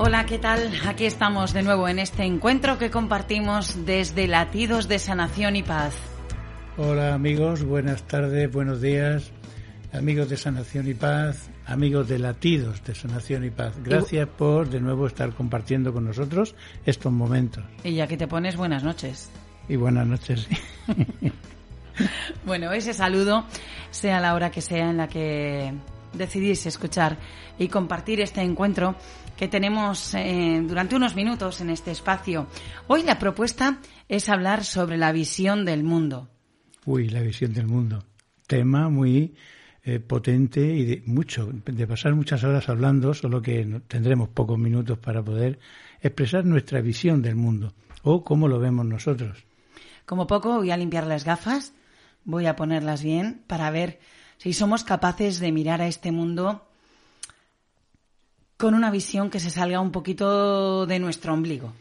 Hola, ¿qué tal? Aquí estamos de nuevo en este encuentro que compartimos desde Latidos de Sanación y Paz. Hola amigos, buenas tardes, buenos días, amigos de Sanación y Paz, amigos de Latidos de Sanación y Paz. Gracias por de nuevo estar compartiendo con nosotros estos momentos. Y ya que te pones buenas noches. Y buenas noches. bueno, ese saludo, sea la hora que sea en la que decidís escuchar y compartir este encuentro que tenemos eh, durante unos minutos en este espacio. Hoy la propuesta es hablar sobre la visión del mundo. Uy, la visión del mundo. Tema muy eh, potente y de mucho, de pasar muchas horas hablando, solo que tendremos pocos minutos para poder expresar nuestra visión del mundo o cómo lo vemos nosotros. Como poco voy a limpiar las gafas, voy a ponerlas bien para ver si somos capaces de mirar a este mundo con una visión que se salga un poquito de nuestro ombligo.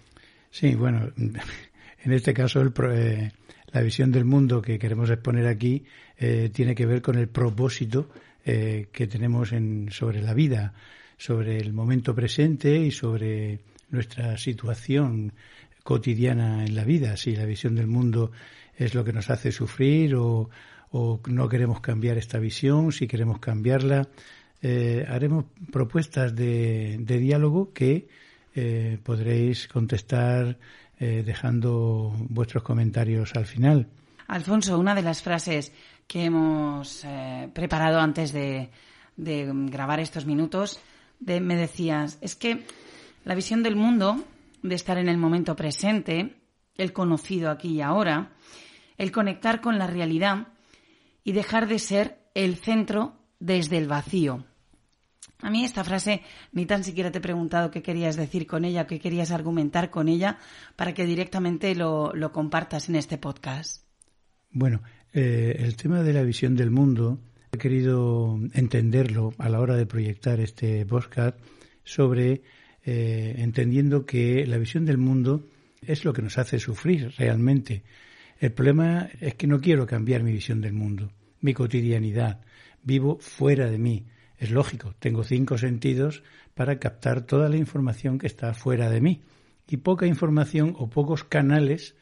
Sí, bueno, en este caso el, eh, la visión del mundo que queremos exponer aquí eh, tiene que ver con el propósito eh, que tenemos en, sobre la vida, sobre el momento presente y sobre nuestra situación cotidiana en la vida. Si la visión del mundo es lo que nos hace sufrir o, o no queremos cambiar esta visión, si queremos cambiarla, eh, haremos propuestas de, de diálogo que eh, podréis contestar eh, dejando vuestros comentarios al final. Alfonso, una de las frases que hemos preparado antes de, de, grabar estos minutos, de, me decías, es que la visión del mundo, de estar en el momento presente, el conocido aquí y ahora, el conectar con la realidad y dejar de ser el centro desde el vacío. A mí esta frase ni tan siquiera te he preguntado qué querías decir con ella, qué querías argumentar con ella, para que directamente lo, compartas en este podcast. Bueno, eh, el tema de la visión del mundo, he querido entenderlo a la hora de proyectar este podcast sobre eh, entendiendo que la visión del mundo es lo que nos hace sufrir realmente. El problema es que no quiero cambiar mi visión del mundo, mi cotidianidad. Vivo fuera de mí es lógico, tengo cinco sentidos para captar toda la información que está fuera de mí y poca información o pocos canales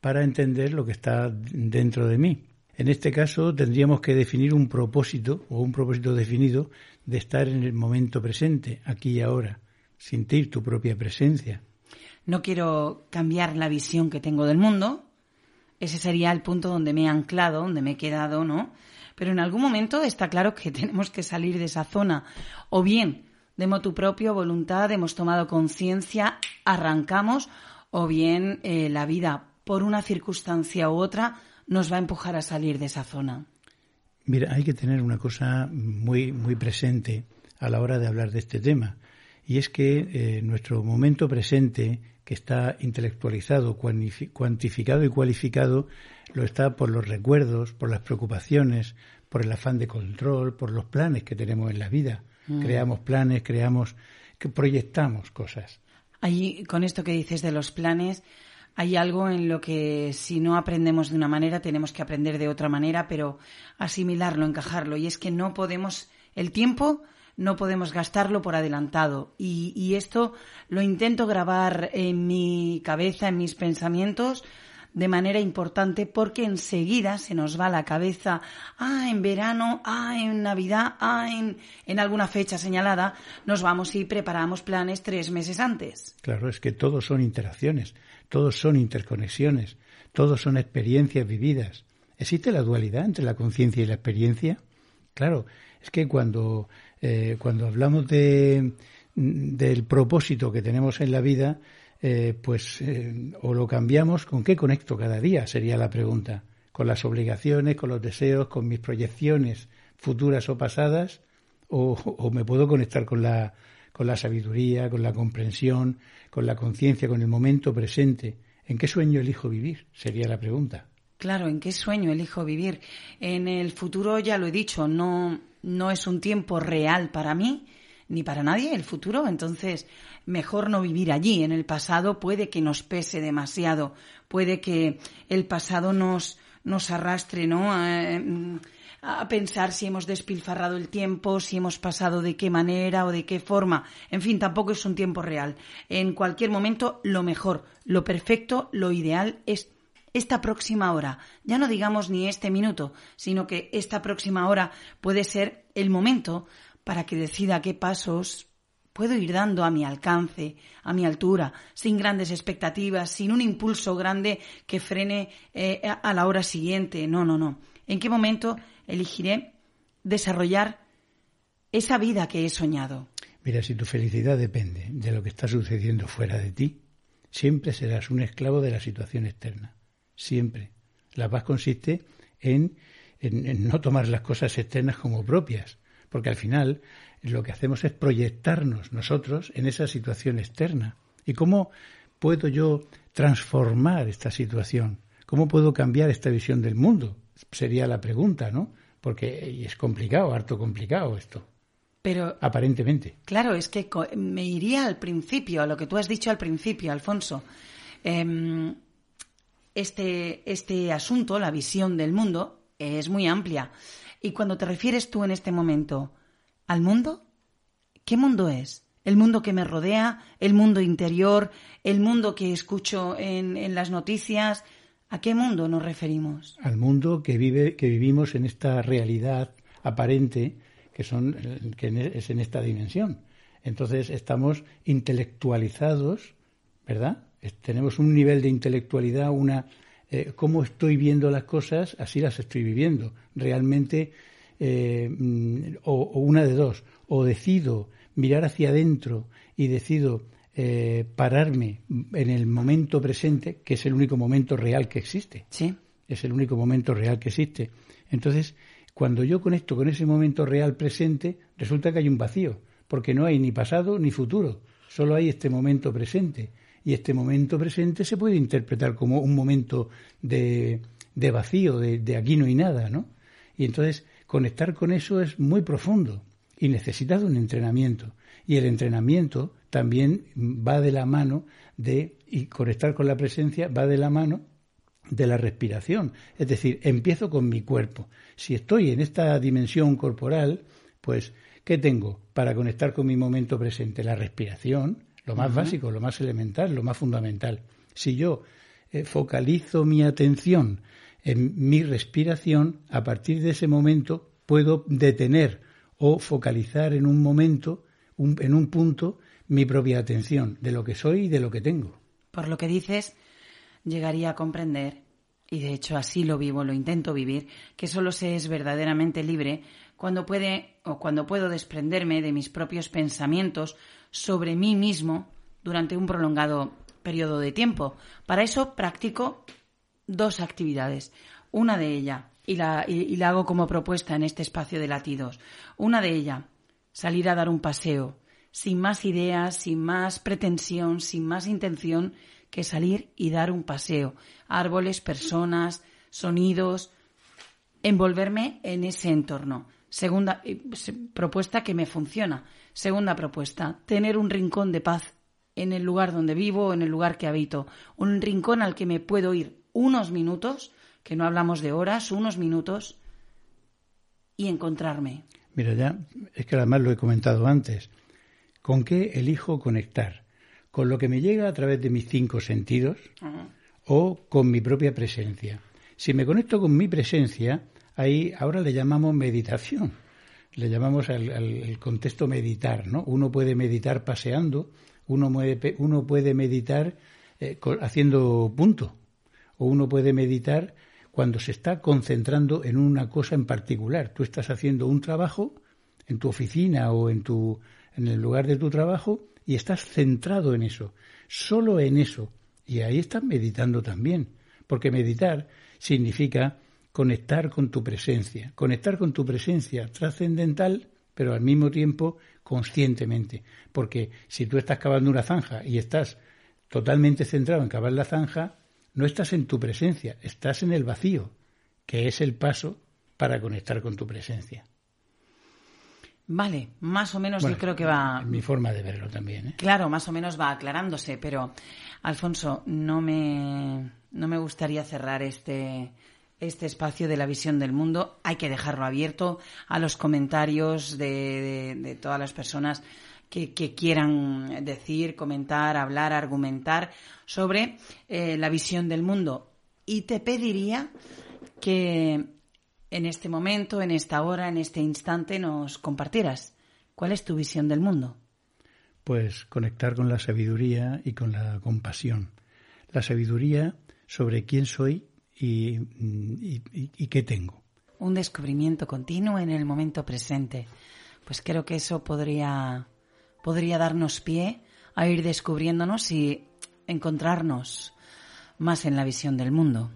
para entender lo que está dentro de mí. En este caso tendríamos que definir un propósito o un propósito definido de estar en el momento presente, aquí y ahora, sentir tu propia presencia. No quiero cambiar la visión que tengo del mundo. Ese sería el punto donde me he anclado, donde me he quedado, ¿no? pero en algún momento está claro que tenemos que salir de esa zona. O bien, de motu propio, voluntad, hemos tomado conciencia, arrancamos, o bien eh, la vida, por una circunstancia u otra, nos va a empujar a salir de esa zona. Mira, hay que tener una cosa muy, muy presente a la hora de hablar de este tema, y es que eh, nuestro momento presente, que está intelectualizado, cuantificado y cualificado, lo está por los recuerdos, por las preocupaciones, por el afán de control, por los planes que tenemos en la vida. Mm. Creamos planes, creamos, que proyectamos cosas. Ahí, con esto que dices de los planes, hay algo en lo que si no aprendemos de una manera, tenemos que aprender de otra manera, pero asimilarlo, encajarlo. Y es que no podemos, el tiempo no podemos gastarlo por adelantado. Y, esto lo intento grabar en mi cabeza, en mis pensamientos, de manera importante porque enseguida se nos va la cabeza, ah, en verano, ah, en Navidad, ah, en, en alguna fecha señalada, nos vamos y preparamos planes tres meses antes. Claro, es que todos son interacciones, todos son interconexiones, todos son experiencias vividas. ¿Existe la dualidad entre la conciencia y la experiencia? Claro, es que cuando, eh, cuando hablamos de, del propósito que tenemos en la vida, eh, pues eh, o lo cambiamos, ¿con qué conecto cada día? Sería la pregunta. ¿Con las obligaciones, con los deseos, con mis proyecciones futuras o pasadas? ¿O, o me puedo conectar con la, con la sabiduría, con la comprensión, con la conciencia, con el momento presente? ¿En qué sueño elijo vivir? Sería la pregunta. Claro, ¿en qué sueño elijo vivir? En el futuro, ya lo he dicho, no, no es un tiempo real para mí, ni para nadie el futuro, entonces mejor no vivir allí. En el pasado puede que nos pese demasiado, puede que el pasado nos, nos arrastre, ¿no? a pensar si hemos despilfarrado el tiempo, si hemos pasado de qué manera o de qué forma. En fin, tampoco es un tiempo real. En cualquier momento, lo mejor, lo perfecto, lo ideal es esta próxima hora. Ya no digamos ni este minuto, sino que esta próxima hora puede ser el momento para que decida qué pasos puedo ir dando a mi alcance, a mi altura, sin grandes expectativas, sin un impulso grande que frene eh, a la hora siguiente. No, no, no. ¿En qué momento elegiré desarrollar esa vida que he soñado? Mira, si tu felicidad depende de lo que está sucediendo fuera de ti, siempre serás un esclavo de la situación externa. Siempre. La paz consiste en, en no tomar las cosas externas como propias, porque al final lo que hacemos es proyectarnos nosotros en esa situación externa. ¿Y cómo puedo yo transformar esta situación? ¿Cómo puedo cambiar esta visión del mundo? Sería la pregunta, ¿no? Porque es complicado, harto complicado esto. Pero aparentemente. Claro, es que me iría al principio, a lo que tú has dicho al principio, Alfonso. Em, este, este asunto, la visión del mundo, es muy amplia. Y cuando te refieres tú en este momento al mundo? ¿Qué mundo es? ¿El mundo que me rodea? ¿El mundo interior? ¿El mundo que escucho en, las noticias? ¿A qué mundo nos referimos? Al mundo que, vive, que vivimos en esta realidad aparente que, son, que es en esta dimensión. Entonces estamos intelectualizados, ¿verdad? Tenemos un nivel de intelectualidad, una eh, cómo estoy viendo las cosas, así las estoy viviendo. Realmente eh, mm, o, una de dos, o decido mirar hacia adentro y decido eh, pararme en el momento presente, que es el único momento real que existe. Sí. Es el único momento real que existe. Entonces, cuando yo conecto con ese momento real presente, resulta que hay un vacío, porque no hay ni pasado ni futuro, solo hay este momento presente. Y este momento presente se puede interpretar como un momento de, de vacío, de, de aquí no hay nada, ¿no? Y entonces conectar con eso es muy profundo y necesita un entrenamiento. Y el entrenamiento también va de la mano de, y conectar con la presencia va de la mano de la respiración. Es decir, empiezo con mi cuerpo. Si estoy en esta dimensión corporal, pues, ¿qué tengo para conectar con mi momento presente? La respiración, lo más básico, lo más elemental, lo más fundamental. Si yo eh, focalizo mi atención en mi respiración, a partir de ese momento puedo detener o focalizar en un momento, en un punto, mi propia atención de lo que soy y de lo que tengo. Por lo que dices, llegaría a comprender, y de hecho así lo vivo, lo intento vivir, que solo se es verdaderamente libre cuando puede o cuando puedo desprenderme de mis propios pensamientos sobre mí mismo durante un prolongado periodo de tiempo. Para eso practico dos actividades. Una de ellas, y la, y, la hago como propuesta en este espacio de latidos. Una de ellas, salir a dar un paseo, sin más ideas, sin más pretensión, sin más intención que salir y dar un paseo. Árboles, personas, sonidos, envolverme en ese entorno. Segunda eh, propuesta que me funciona. Segunda propuesta, tener un rincón de paz en el lugar donde vivo, en el lugar que habito. Un rincón al que me puedo ir unos minutos, que no hablamos de horas, unos minutos, y encontrarme. Mira, ya, es que además lo he comentado antes. ¿Con qué elijo conectar? ¿Con lo que me llega a través de mis cinco sentidos o con mi propia presencia? Si me conecto con mi presencia, ahí ahora le llamamos meditación. Le llamamos al, contexto meditar, ¿no? Uno puede meditar paseando, uno, uno puede meditar eh, haciendo punto, o uno puede meditar cuando se está concentrando en una cosa en particular. Tú estás haciendo un trabajo en tu oficina o en, tu, en el lugar de tu trabajo y estás centrado en eso, solo en eso. Y ahí estás meditando también, porque meditar significa conectar con tu presencia, conectar con tu presencia trascendental, pero al mismo tiempo conscientemente. Porque si tú estás cavando una zanja y estás totalmente centrado en cavar la zanja, no estás en tu presencia, estás en el vacío, que es el paso para conectar con tu presencia. Vale, más o menos yo creo que va. Mi forma de verlo también. ¿eh? Claro, más o menos va aclarándose, pero Alfonso, no me, no me gustaría cerrar este, este espacio de la visión del mundo. Hay que dejarlo abierto a los comentarios de, todas las personas que, quieran decir, comentar, hablar, argumentar sobre eh, la visión del mundo. Y te pediría que en este momento, en esta hora, en este instante, nos compartieras cuál es tu visión del mundo. Pues conectar con la sabiduría y con la compasión. La sabiduría sobre quién soy y, qué tengo. Un descubrimiento continuo en el momento presente. Pues creo que eso podría, podría darnos pie a ir descubriéndonos y encontrarnos más en la visión del mundo.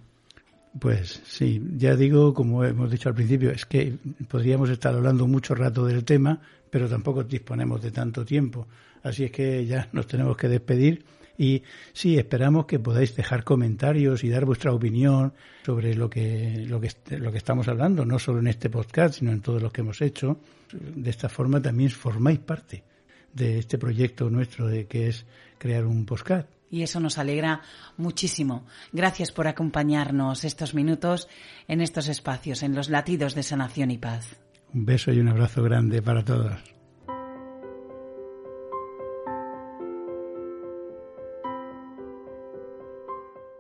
Pues sí, ya digo, como hemos dicho al principio, es que podríamos estar hablando mucho rato del tema, pero tampoco disponemos de tanto tiempo. Así es que ya nos tenemos que despedir y sí, esperamos que podáis dejar comentarios y dar vuestra opinión sobre lo que, lo que, lo que estamos hablando, no solo en este podcast, sino en todos los que hemos hecho. De esta forma también formáis parte de este proyecto nuestro de que es crear un podcast. Y eso nos alegra muchísimo. Gracias por acompañarnos estos minutos en estos espacios, en los latidos de sanación y paz. Un beso y un abrazo grande para todos.